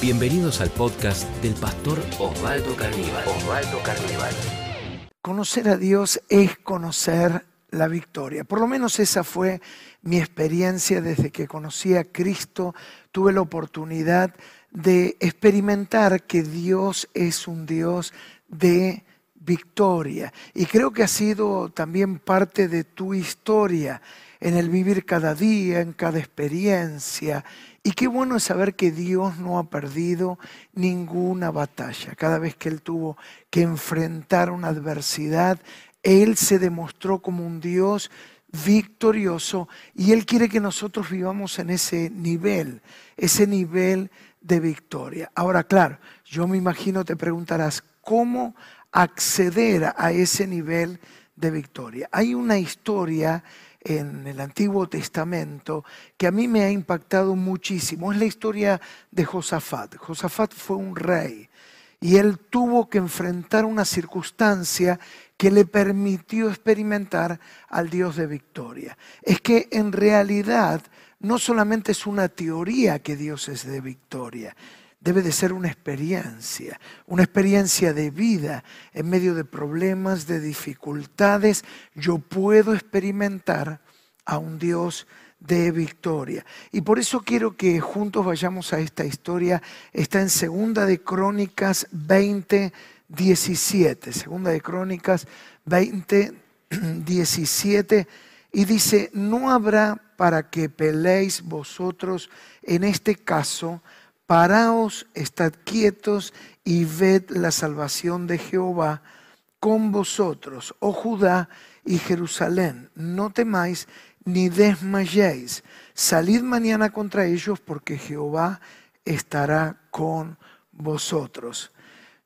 Bienvenidos al podcast del pastor Osvaldo Carnival. Osvaldo Carnival. Conocer a Dios es conocer la victoria. Por lo menos esa fue mi experiencia desde que conocí a Cristo. Tuve la oportunidad de experimentar que Dios es un Dios de victoria. Y creo que ha sido también parte de tu historia en el vivir cada día, en cada experiencia. Y qué bueno es saber que Dios no ha perdido ninguna batalla. Cada vez que Él tuvo que enfrentar una adversidad, Él se demostró como un Dios victorioso y Él quiere que nosotros vivamos en ese nivel, ese nivel de victoria. Ahora, claro, yo me imagino te preguntarás, ¿cómo acceder a ese nivel de victoria? Hay una historia en el Antiguo Testamento que a mí me ha impactado muchísimo. Es la historia de Josafat. Josafat fue un rey y él tuvo que enfrentar una circunstancia que le permitió experimentar al Dios de victoria. Es que en realidad no solamente es una teoría que Dios es de victoria, debe de ser una experiencia, una experiencia de vida en medio de problemas, de dificultades. Yo puedo experimentar a un Dios de victoria. Y por eso quiero que juntos vayamos a esta historia. Está en Segunda de Crónicas 20, 17. Segunda de Crónicas 20, 17. Y dice, no habrá para que peleéis vosotros en este caso, paraos, estad quietos y ved la salvación de Jehová con vosotros, oh Judá y Jerusalén. No temáis ni desmayéis. Salid mañana contra ellos porque Jehová estará con vosotros.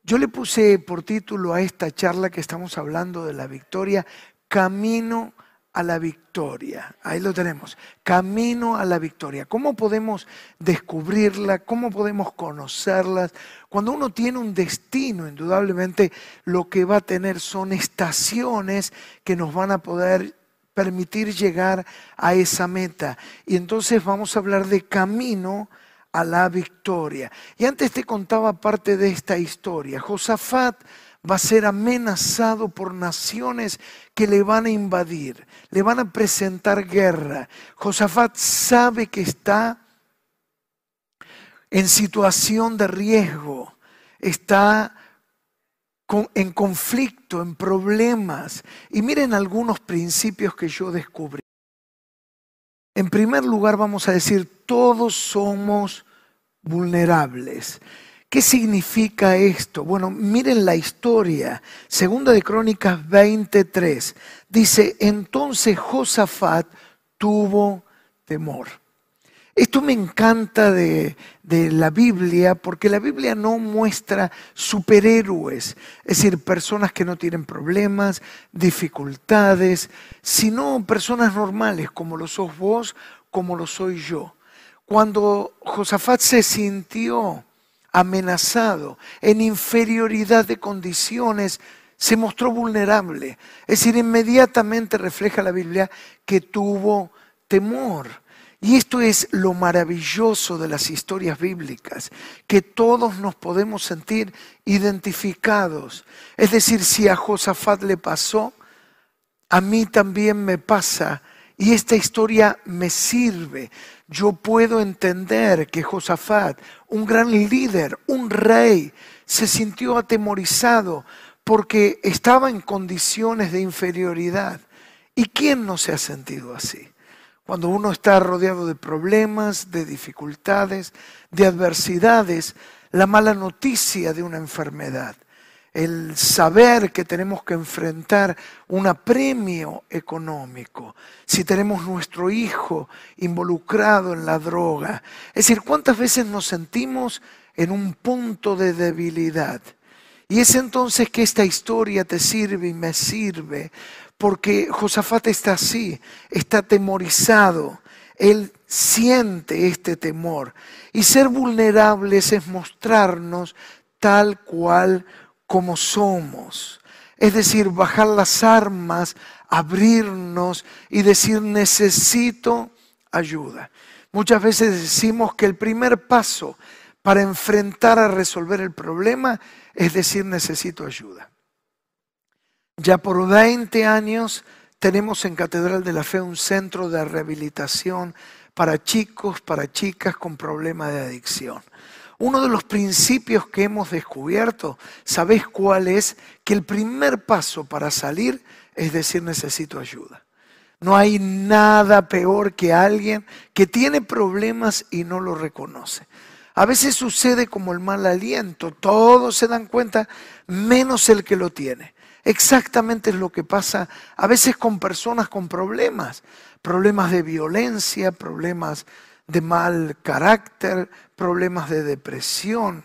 Yo le puse por título a esta charla que estamos hablando de la victoria, Camino a la victoria. Ahí lo tenemos, camino a la victoria. ¿Cómo podemos descubrirla? ¿Cómo podemos conocerla? Cuando uno tiene un destino, indudablemente lo que va a tener son estaciones que nos van a poder permitir llegar a esa meta. Y entonces vamos a hablar de camino a la victoria. Y antes te contaba parte de esta historia. Josafat va a ser amenazado por naciones que le van a invadir, le van a presentar guerra. Josafat sabe que está en situación de riesgo, está en conflicto, en problemas. Y miren algunos principios que yo descubrí. En primer lugar, vamos a decir, todos somos vulnerables. ¿Qué significa esto? Bueno, miren la historia. Segunda de Crónicas 23. Dice, entonces Josafat tuvo temor. Esto me encanta de, la Biblia porque la Biblia no muestra superhéroes, es decir, personas que no tienen problemas, dificultades, sino personas normales como lo sos vos, como lo soy yo. Cuando Josafat se sintió amenazado, en inferioridad de condiciones, se mostró vulnerable. Es decir, inmediatamente refleja la Biblia que tuvo temor. Y esto es lo maravilloso de las historias bíblicas, que todos nos podemos sentir identificados. Es decir, si a Josafat le pasó, a mí también me pasa y esta historia me sirve. Yo puedo entender que Josafat, un gran líder, un rey, se sintió atemorizado porque estaba en condiciones de inferioridad. ¿Y quién no se ha sentido así? Cuando uno está rodeado de problemas, de dificultades, de adversidades, la mala noticia de una enfermedad, el saber que tenemos que enfrentar un apremio económico, si tenemos nuestro hijo involucrado en la droga. Es decir, ¿cuántas veces nos sentimos en un punto de debilidad? Y es entonces que esta historia te sirve y me sirve, porque Josafat está así, está atemorizado, él siente este temor. Y ser vulnerables es mostrarnos tal cual como somos. Es decir, bajar las armas, abrirnos y decir necesito ayuda. Muchas veces decimos que el primer paso para enfrentar a resolver el problema es decir, necesito ayuda. Ya por 20 años tenemos en Catedral de la Fe un centro de rehabilitación para chicos, para chicas con problemas de adicción. Uno de los principios que hemos descubierto, ¿sabéis cuál es? Que el primer paso para salir es decir necesito ayuda. No hay nada peor que alguien que tiene problemas y no lo reconoce. A veces sucede como el mal aliento, todos se dan cuenta, menos el que lo tiene. Exactamente es lo que pasa a veces con personas con problemas, problemas de violencia, problemas de mal carácter, problemas de depresión,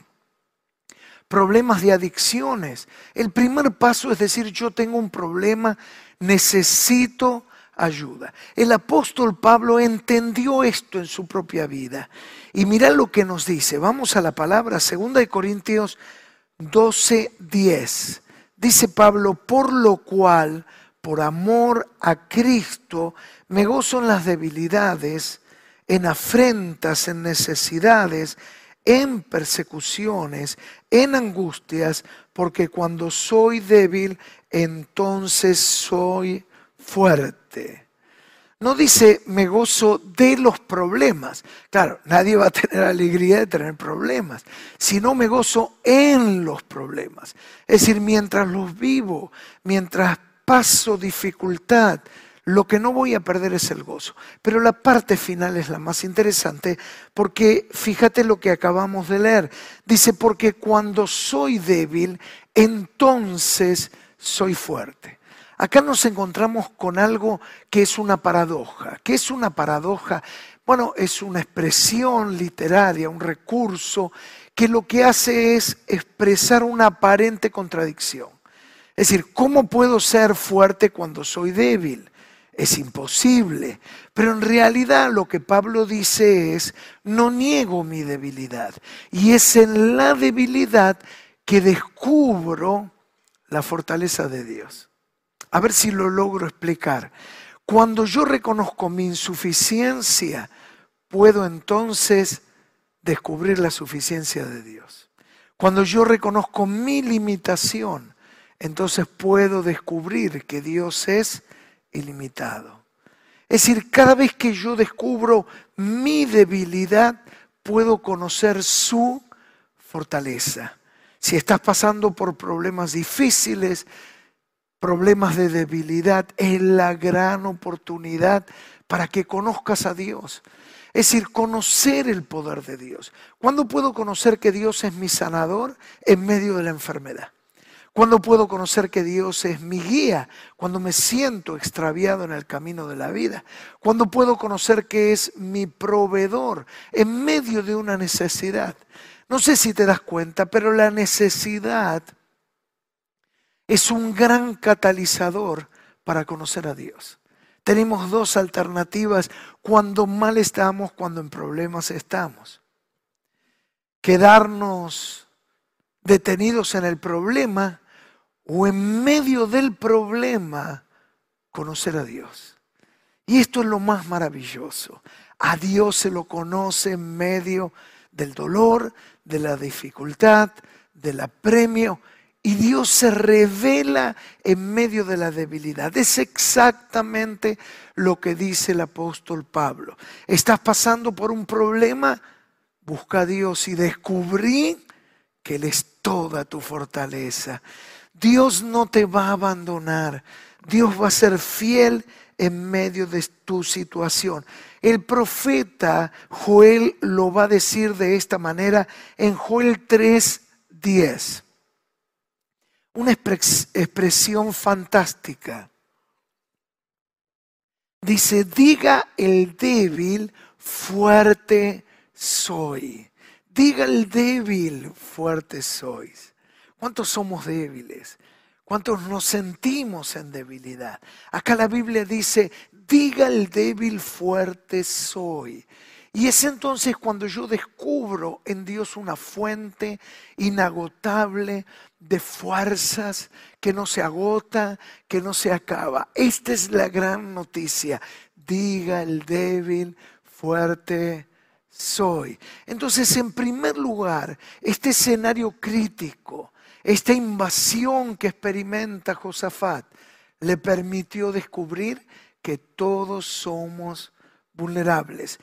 problemas de adicciones. El primer paso es decir, yo tengo un problema, necesito ayuda. El apóstol Pablo entendió esto en su propia vida. Y mira lo que nos dice. Vamos a la palabra, 2 Corintios 12, 10. Dice Pablo, por lo cual, por amor a Cristo, me gozo en las debilidades, en afrentas, en necesidades, en persecuciones, en angustias, porque cuando soy débil, entonces soy fuerte. No dice me gozo de los problemas. Claro, nadie va a tener alegría de tener problemas, sino me gozo en los problemas. Es decir, mientras los vivo, mientras paso dificultad, lo que no voy a perder es el gozo. Pero la parte final es la más interesante porque fíjate lo que acabamos de leer. Dice, porque cuando soy débil, entonces soy fuerte. Acá nos encontramos con algo que es una paradoja. ¿Qué es una paradoja? Bueno, es una expresión literaria, un recurso que lo que hace es expresar una aparente contradicción. Es decir, ¿cómo puedo ser fuerte cuando soy débil? Es imposible. Pero en realidad lo que Pablo dice es, no niego mi debilidad. Y es en la debilidad que descubro la fortaleza de Dios. A ver si lo logro explicar. Cuando yo reconozco mi insuficiencia, puedo entonces descubrir la suficiencia de Dios. Cuando yo reconozco mi limitación, entonces puedo descubrir que Dios es ilimitado. Es decir, cada vez que yo descubro mi debilidad, puedo conocer su fortaleza. Si estás pasando por problemas difíciles, problemas de debilidad, es la gran oportunidad para que conozcas a Dios. Es decir, conocer el poder de Dios. ¿Cuándo puedo conocer que Dios es mi sanador? En medio de la enfermedad. ¿Cuándo puedo conocer que Dios es mi guía? Cuando me siento extraviado en el camino de la vida. ¿Cuándo puedo conocer que es mi proveedor en medio de una necesidad? No sé si te das cuenta, pero la necesidad es un gran catalizador para conocer a Dios. Tenemos dos alternativas cuando mal estamos, cuando en problemas estamos. Quedarnos detenidos en el problema o en medio del problema conocer a Dios. Y esto es lo más maravilloso. A Dios se lo conoce en medio del dolor, de la dificultad, del apremio y Dios se revela en medio de la debilidad. Es exactamente lo que dice el apóstol Pablo. Estás pasando por un problema, busca a Dios y descubrí que Él es toda tu fortaleza. Dios no te va a abandonar. Dios va a ser fiel en medio de tu situación. El profeta Joel lo va a decir de esta manera en Joel 3:10 una expresión fantástica. Dice, diga el débil, fuerte soy. Diga el débil, fuerte sois. ¿Cuántos somos débiles? ¿Cuántos nos sentimos en debilidad? Acá la Biblia dice, diga el débil, fuerte soy. Y es entonces cuando yo descubro en Dios una fuente inagotable de fuerzas que no se agota, que no se acaba. Esta es la gran noticia. Diga el débil, fuerte soy. Entonces, en primer lugar, este escenario crítico, esta invasión que experimenta Josafat, le permitió descubrir que todos somos vulnerables.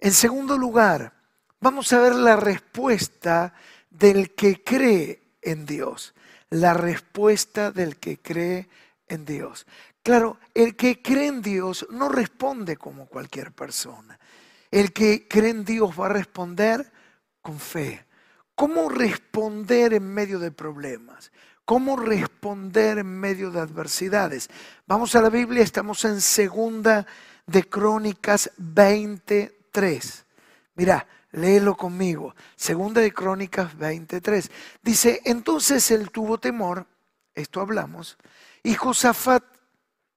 En segundo lugar, vamos a ver la respuesta del que cree en Dios. La respuesta del que cree en Dios. Claro, el que cree en Dios no responde como cualquier persona. El que cree en Dios va a responder con fe. ¿Cómo responder en medio de problemas? ¿Cómo responder en medio de adversidades? Vamos a la Biblia, estamos en segunda de Crónicas 23. Mira, léelo conmigo. Segunda de Crónicas 23. Dice, entonces él tuvo temor, esto hablamos, y Josafat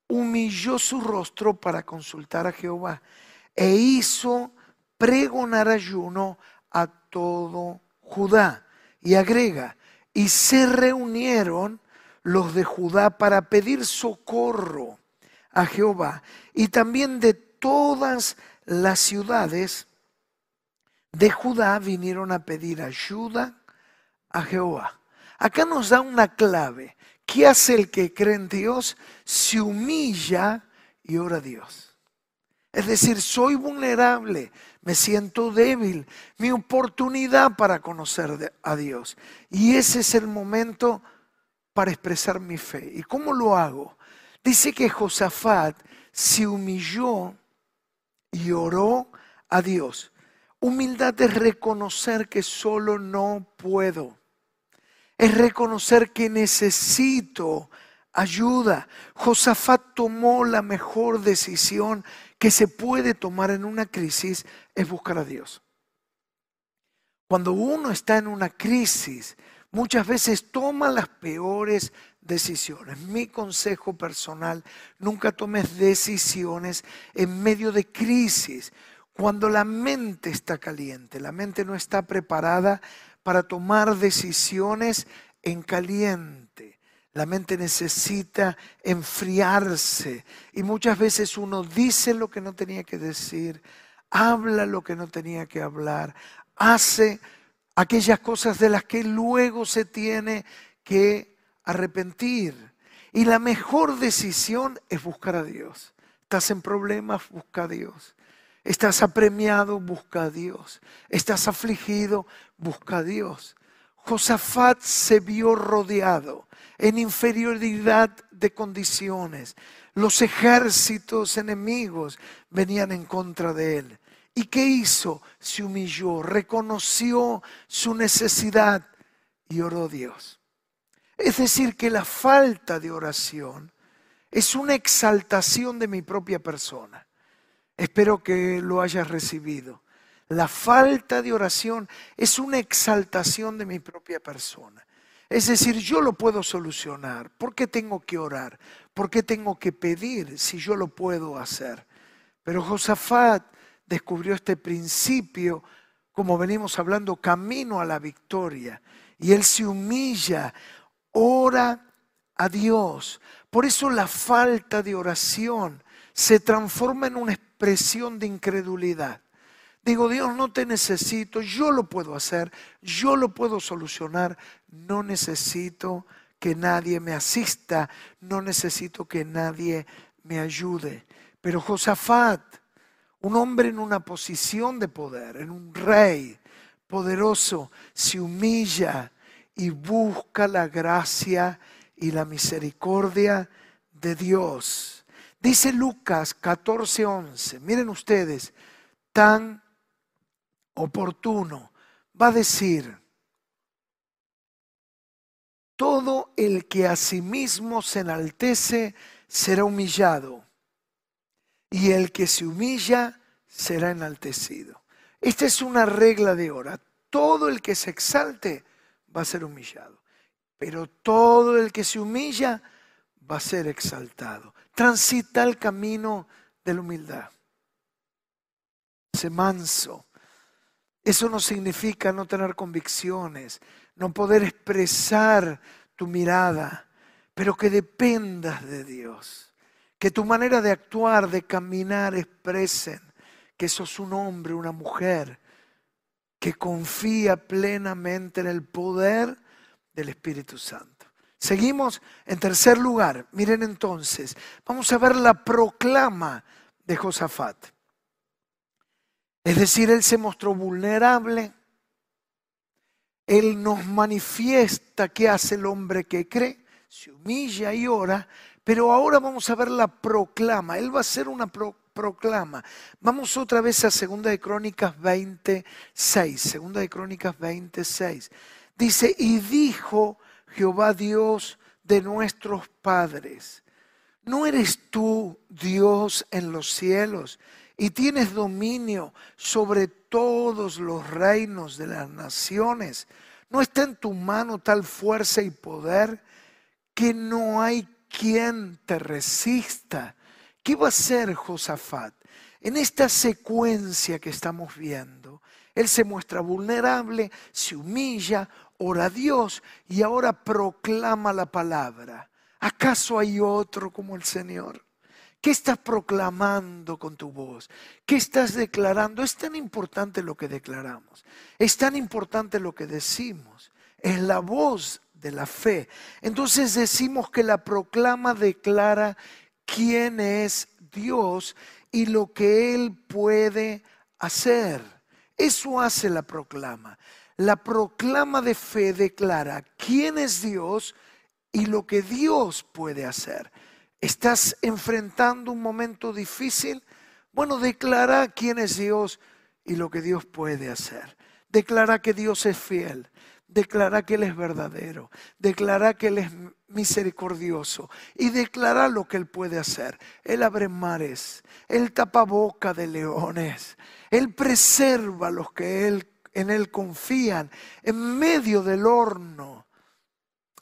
humilló su rostro para consultar a Jehová e hizo pregonar ayuno a todo Judá. Y agrega, y se reunieron los de Judá para pedir socorro a Jehová y también de todas las ciudades de Judá vinieron a pedir ayuda a Jehová. Acá nos da una clave. ¿Qué hace el que cree en Dios? Se humilla y ora a Dios. Es decir, soy vulnerable, me siento débil, mi oportunidad para conocer a Dios. Y ese es el momento para expresar mi fe. ¿Y cómo lo hago? Dice que Josafat se humilló y oró a Dios. Humildad es reconocer que solo no puedo. Es reconocer que necesito ayuda. Josafat tomó la mejor decisión que se puede tomar en una crisis, es buscar a Dios. Cuando uno está en una crisis, muchas veces toma las peores decisiones. Mi consejo personal, nunca tomes decisiones en medio de crisis. Cuando la mente está caliente, la mente no está preparada para tomar decisiones en caliente. La mente necesita enfriarse y muchas veces uno dice lo que no tenía que decir, habla lo que no tenía que hablar, hace aquellas cosas de las que luego se tiene que arrepentir. Y la mejor decisión es buscar a Dios. Estás en problemas, busca a Dios. Estás apremiado, busca a Dios. Estás afligido, busca a Dios. Josafat se vio rodeado en inferioridad de condiciones. Los ejércitos enemigos venían en contra de él. ¿Y qué hizo? Se humilló, reconoció su necesidad y oró a Dios. Es decir, que la falta de oración es una exaltación de mi propia persona. Espero que lo hayas recibido. La falta de oración es una exaltación de mi propia persona. Es decir, yo lo puedo solucionar. ¿Por qué tengo que orar? ¿Por qué tengo que pedir si yo lo puedo hacer? Pero Josafat descubrió este principio, como venimos hablando, camino a la victoria. Y él se humilla, ora a Dios. Por eso la falta de oración se transforma en una expresión de incredulidad. Digo, Dios, no te necesito, yo lo puedo hacer, yo lo puedo solucionar, no necesito que nadie me asista, no necesito que nadie me ayude. Pero Josafat, un hombre en una posición de poder, en un rey poderoso, se humilla y busca la gracia y la misericordia de Dios. Dice Lucas 14:11, miren ustedes, tan oportuno, va a decir, todo el que a sí mismo se enaltece será humillado, y el que se humilla será enaltecido. Esta es una regla de hora. Todo el que se exalte va a ser humillado. Pero todo el que se humilla va a ser exaltado. Transita el camino de la humildad. Se manso. Eso no significa no tener convicciones, no poder expresar tu mirada, pero que dependas de Dios. Que tu manera de actuar, de caminar, expresen que sos un hombre, una mujer que confía plenamente en el poder del Espíritu Santo. Seguimos en tercer lugar. Miren entonces, vamos a ver la proclama de Josafat. Es decir, él se mostró vulnerable. Él nos manifiesta qué hace el hombre que cree, se humilla y ora, pero ahora vamos a ver la proclama. Él va a hacer una proclama. Vamos otra vez a Segunda de Crónicas 26. Segunda de Crónicas 26. Dice, y dijo Jehová Dios de nuestros padres, ¿no eres tú Dios en los cielos y tienes dominio sobre todos los reinos de las naciones? ¿No está en tu mano tal fuerza y poder que no hay quien te resista? ¿Qué va a hacer Josafat? En esta secuencia que estamos viendo, él se muestra vulnerable, se humilla, ora a Dios y ahora proclama la palabra. ¿Acaso hay otro como el Señor? ¿Qué estás proclamando con tu voz? ¿Qué estás declarando? Es tan importante lo que declaramos. Es tan importante lo que decimos. Es la voz de la fe. Entonces decimos que la proclama declara quién es Dios y lo que Él puede hacer. Eso hace la proclama. La proclama de fe declara quién es Dios y lo que Dios puede hacer. ¿Estás enfrentando un momento difícil? Bueno, declara quién es Dios y lo que Dios puede hacer. Declara que Dios es fiel. Declara que Él es verdadero. Declara que Él es misericordioso. Y declara lo que Él puede hacer. Él abre mares. Él tapa boca de leones. Él preserva a los que Él en Él confían, en medio del horno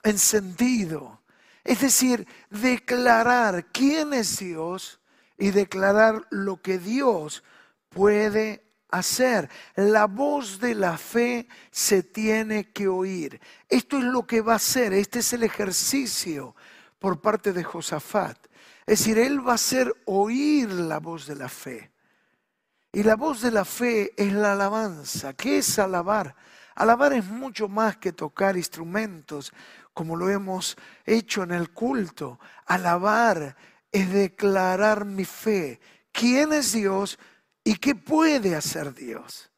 encendido. Es decir, declarar quién es Dios y declarar lo que Dios puede hacer. La voz de la fe se tiene que oír. Esto es lo que va a hacer, este es el ejercicio por parte de Josafat. Es decir, él va a hacer oír la voz de la fe. Y la voz de la fe es la alabanza. ¿Qué es alabar? Alabar es mucho más que tocar instrumentos, como lo hemos hecho en el culto. Alabar es declarar mi fe. ¿Quién es Dios y qué puede hacer Dios?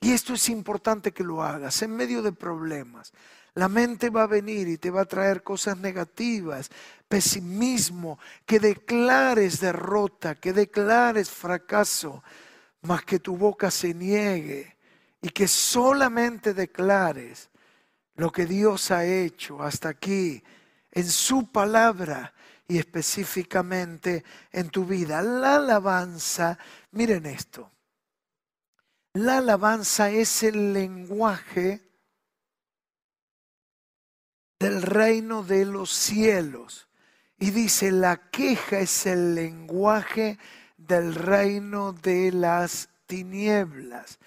Y esto es importante que lo hagas en medio de problemas. La mente va a venir y te va a traer cosas negativas, pesimismo, que declares derrota, que declares fracaso mas que tu boca se niegue y que solamente declares lo que Dios ha hecho hasta aquí en su palabra y específicamente en tu vida. La alabanza, miren esto, la alabanza es el lenguaje del reino de los cielos. Y dice, la queja es el lenguaje del reino de las tinieblas.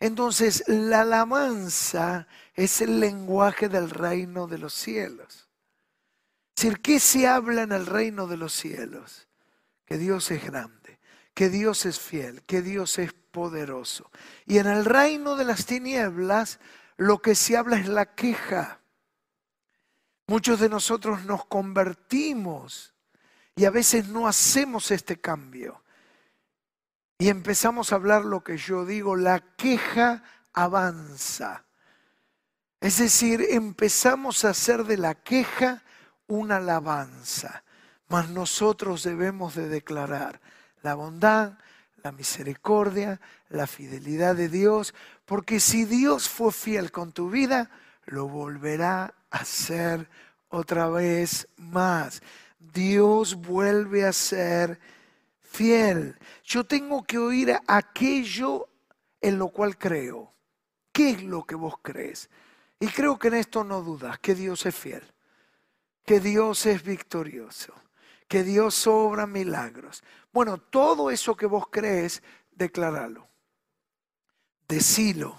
Entonces, la alabanza es el lenguaje del reino de los cielos. Es decir, ¿qué se habla en el reino de los cielos? Que Dios es grande, que Dios es fiel, que Dios es poderoso. Y en el reino de las tinieblas, lo que se habla es la queja. Muchos de nosotros nos convertimos y a veces no hacemos este cambio y empezamos a hablar lo que yo digo, la queja avanza. Es decir, empezamos a hacer de la queja una alabanza, mas nosotros debemos de declarar la bondad, la misericordia, la fidelidad de Dios, porque si Dios fue fiel con tu vida, lo volverá a hacer otra vez más. Dios vuelve a ser fiel. Yo tengo que oír aquello en lo cual creo. ¿Qué es lo que vos crees? Y creo que en esto no dudas, que Dios es fiel, que Dios es victorioso, que Dios obra milagros. Bueno, todo eso que vos crees, decláralo. Decilo.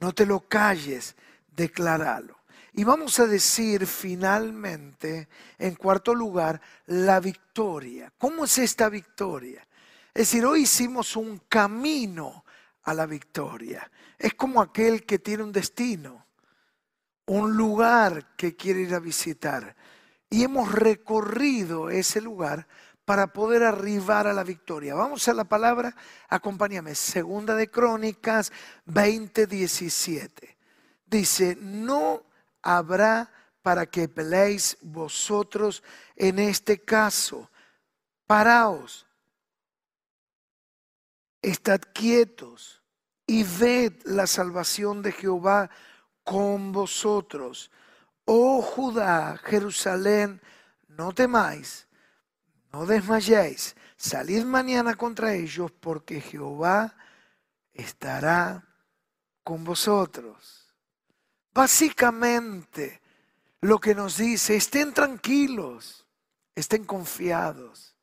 No te lo calles, decláralo. Y vamos a decir finalmente, en cuarto lugar, la victoria. ¿Cómo es esta victoria? Es decir, hoy hicimos un camino a la victoria. Es como aquel que tiene un destino, un lugar que quiere ir a visitar. Y hemos recorrido ese lugar para poder arribar a la victoria. Vamos a la palabra, acompáñame, segunda de Crónicas 20:17. Dice, no habrá para que peleéis vosotros en este caso. Paraos, estad quietos y ved la salvación de Jehová con vosotros. Oh Judá, Jerusalén, no temáis no desmayéis, salid mañana contra ellos porque Jehová estará con vosotros. Básicamente lo que nos dice, estén tranquilos, estén confiados,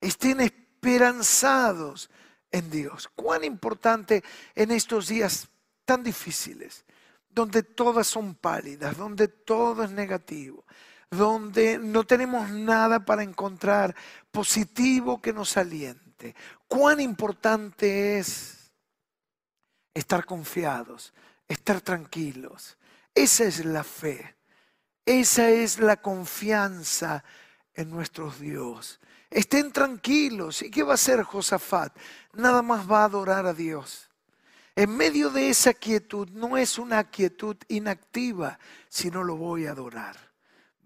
estén esperanzados en Dios. Cuán importante en estos días tan difíciles, donde todas son pálidas, donde todo es negativo, donde no tenemos nada para encontrar positivo que nos aliente. Cuán importante es estar confiados, estar tranquilos. Esa es la fe, esa es la confianza en nuestro Dios. Estén tranquilos. ¿Y qué va a hacer Josafat? Nada más va a adorar a Dios. En medio de esa quietud no es una quietud inactiva, sino lo voy a adorar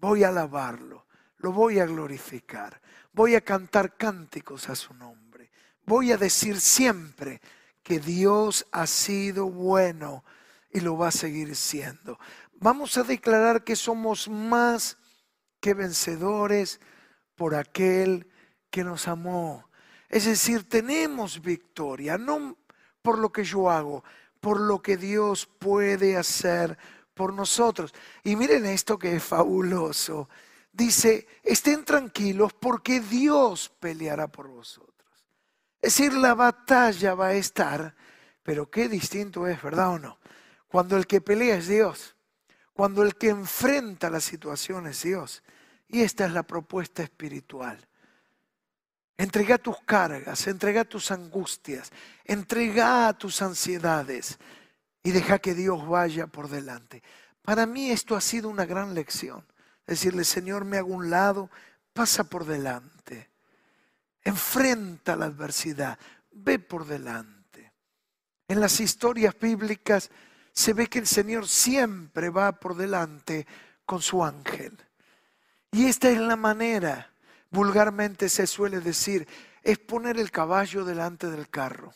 voy a alabarlo, lo voy a glorificar, voy a cantar cánticos a su nombre, voy a decir siempre que Dios ha sido bueno y lo va a seguir siendo. Vamos a declarar que somos más que vencedores por aquel que nos amó. Es decir, tenemos victoria, no por lo que yo hago, por lo que Dios puede hacer por nosotros. Y miren esto que es fabuloso. Dice, estén tranquilos porque Dios peleará por vosotros. Es decir, la batalla va a estar, pero qué distinto es, ¿verdad o no? Cuando el que pelea es Dios, cuando el que enfrenta la situación es Dios. Y esta es la propuesta espiritual. Entrega tus cargas, entrega tus angustias, entrega tus ansiedades, y deja que Dios vaya por delante. Para mí esto ha sido una gran lección. Decirle, Señor, me hago un lado, pasa por delante. Enfrenta la adversidad, ve por delante. En las historias bíblicas se ve que el Señor siempre va por delante con su ángel. Y esta es la manera, vulgarmente se suele decir, es poner el caballo delante del carro.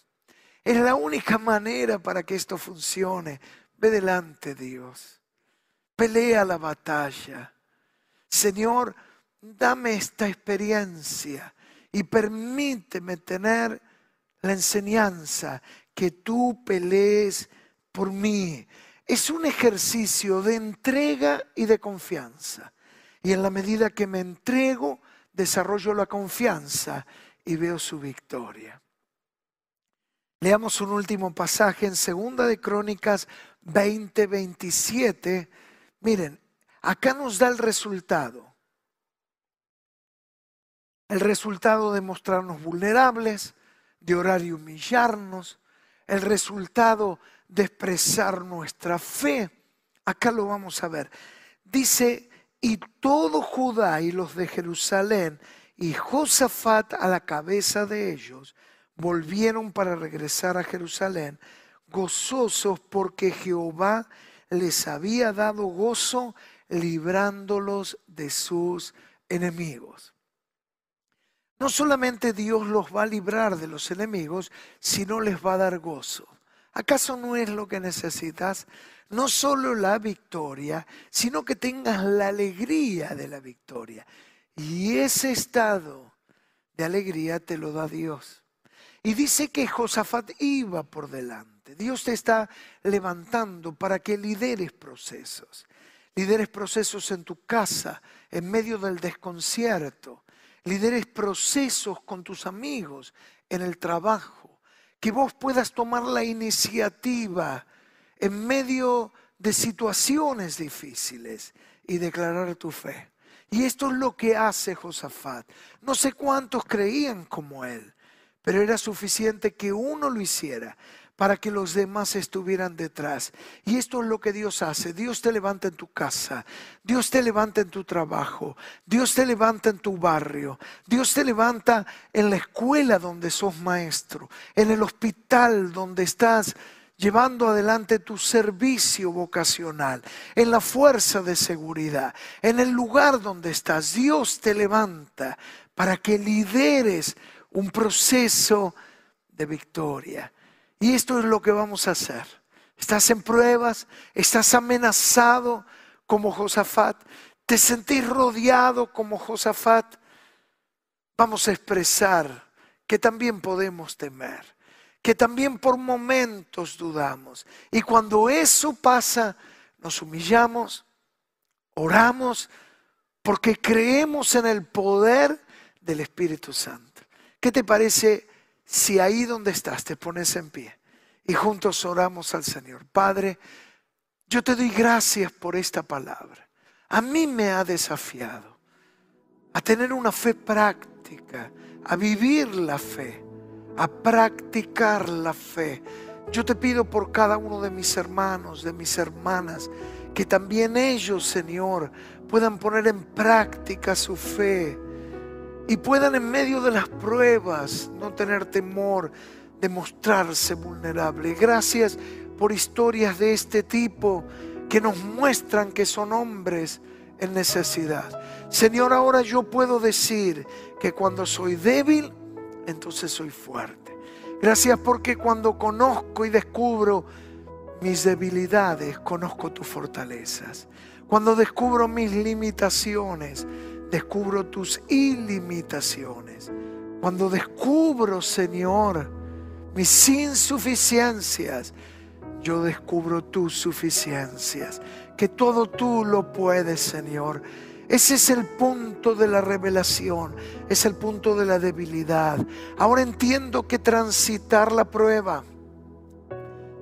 Es la única manera para que esto funcione. Ve delante, Dios. Pelea la batalla. Señor, dame esta experiencia y permíteme tener la enseñanza que tú pelees por mí. Es un ejercicio de entrega y de confianza. Y en la medida que me entrego, desarrollo la confianza y veo su victoria. Leamos un último pasaje en Segunda de Crónicas 20, 27. Miren, acá nos da el resultado. El resultado de mostrarnos vulnerables, de orar y humillarnos, el resultado de expresar nuestra fe. Acá lo vamos a ver. Dice, y todo Judá y los de Jerusalén y Josafat a la cabeza de ellos, volvieron para regresar a Jerusalén, gozosos porque Jehová les había dado gozo librándolos de sus enemigos. No solamente Dios los va a librar de los enemigos, sino les va a dar gozo. ¿Acaso no es lo que necesitas? No solo la victoria, sino que tengas la alegría de la victoria. Y ese estado de alegría te lo da Dios. Y dice que Josafat iba por delante. Dios te está levantando para que lideres procesos. Lideres procesos en tu casa, en medio del desconcierto. Lideres procesos con tus amigos, en el trabajo. Que vos puedas tomar la iniciativa en medio de situaciones difíciles y declarar tu fe. Y esto es lo que hace Josafat. No sé cuántos creían como él, pero era suficiente que uno lo hiciera para que los demás estuvieran detrás. Y esto es lo que Dios hace. Dios te levanta en tu casa, Dios te levanta en tu trabajo, Dios te levanta en tu barrio, Dios te levanta en la escuela donde sos maestro, en el hospital donde estás llevando adelante tu servicio vocacional, en la fuerza de seguridad, en el lugar donde estás. Dios te levanta para que lideres un proceso de victoria. Y esto es lo que vamos a hacer. Estás en pruebas, estás amenazado como Josafat, te sentís rodeado como Josafat. Vamos a expresar que también podemos temer, que también por momentos dudamos. Y cuando eso pasa, nos humillamos, oramos, porque creemos en el poder del Espíritu Santo. ¿Qué te parece si ahí donde estás te pones en pie y juntos oramos al Señor. Padre, yo te doy gracias por esta palabra. A mí me ha desafiado a tener una fe práctica, a vivir la fe, a practicar la fe. Yo te pido por cada uno de mis hermanos, de mis hermanas, que también ellos, Señor, puedan poner en práctica su fe y puedan en medio de las pruebas no tener temor de mostrarse vulnerable. Gracias por historias de este tipo que nos muestran que son hombres en necesidad. Señor, ahora yo puedo decir que cuando soy débil, entonces soy fuerte. Gracias porque cuando conozco y descubro mis debilidades, conozco tus fortalezas. Cuando descubro mis limitaciones, descubro tus ilimitaciones. Cuando descubro, Señor, mis insuficiencias, yo descubro tus suficiencias. Que todo tú lo puedes, Señor. Ese es el punto de la revelación, es el punto de la debilidad. Ahora entiendo que transitar la prueba,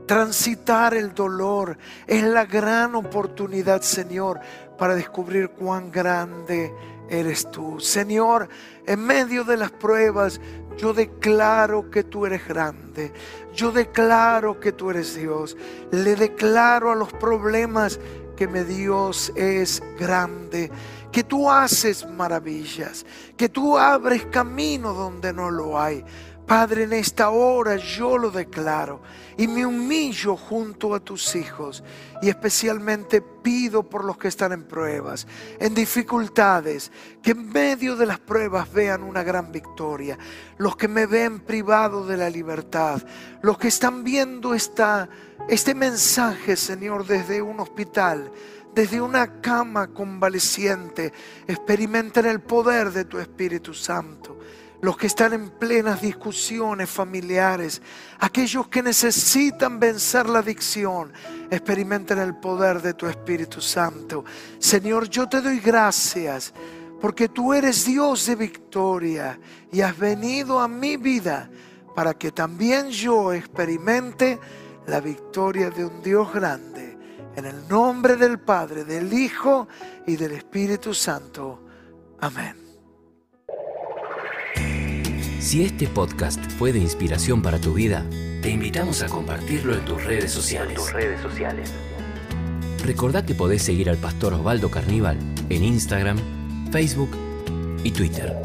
transitar el dolor, es la gran oportunidad, Señor, para descubrir cuán grande eres tú. Señor, en medio de las pruebas, yo declaro que tú eres grande. Yo declaro que tú eres Dios. Le declaro a los problemas que mi Dios es grande. Que tú haces maravillas. Que tú abres camino donde no lo hay. Padre, en esta hora yo lo declaro y me humillo junto a tus hijos y especialmente pido por los que están en pruebas, en dificultades, que en medio de las pruebas vean una gran victoria, los que me ven privado de la libertad, los que están viendo esta, este mensaje, Señor, desde un hospital desde una cama convaleciente, experimenten el poder de tu Espíritu Santo los que están en plenas discusiones familiares, aquellos que necesitan vencer la adicción, experimenten el poder de tu Espíritu Santo. Señor, yo te doy gracias porque tú eres Dios de victoria y has venido a mi vida para que también yo experimente la victoria de un Dios grande. En el nombre del Padre, del Hijo y del Espíritu Santo. Amén. Si este podcast fue de inspiración para tu vida, te invitamos a compartirlo en tus redes sociales. tus redes sociales. Recordá que podés seguir al pastor Osvaldo Carníbal en Instagram, Facebook y Twitter.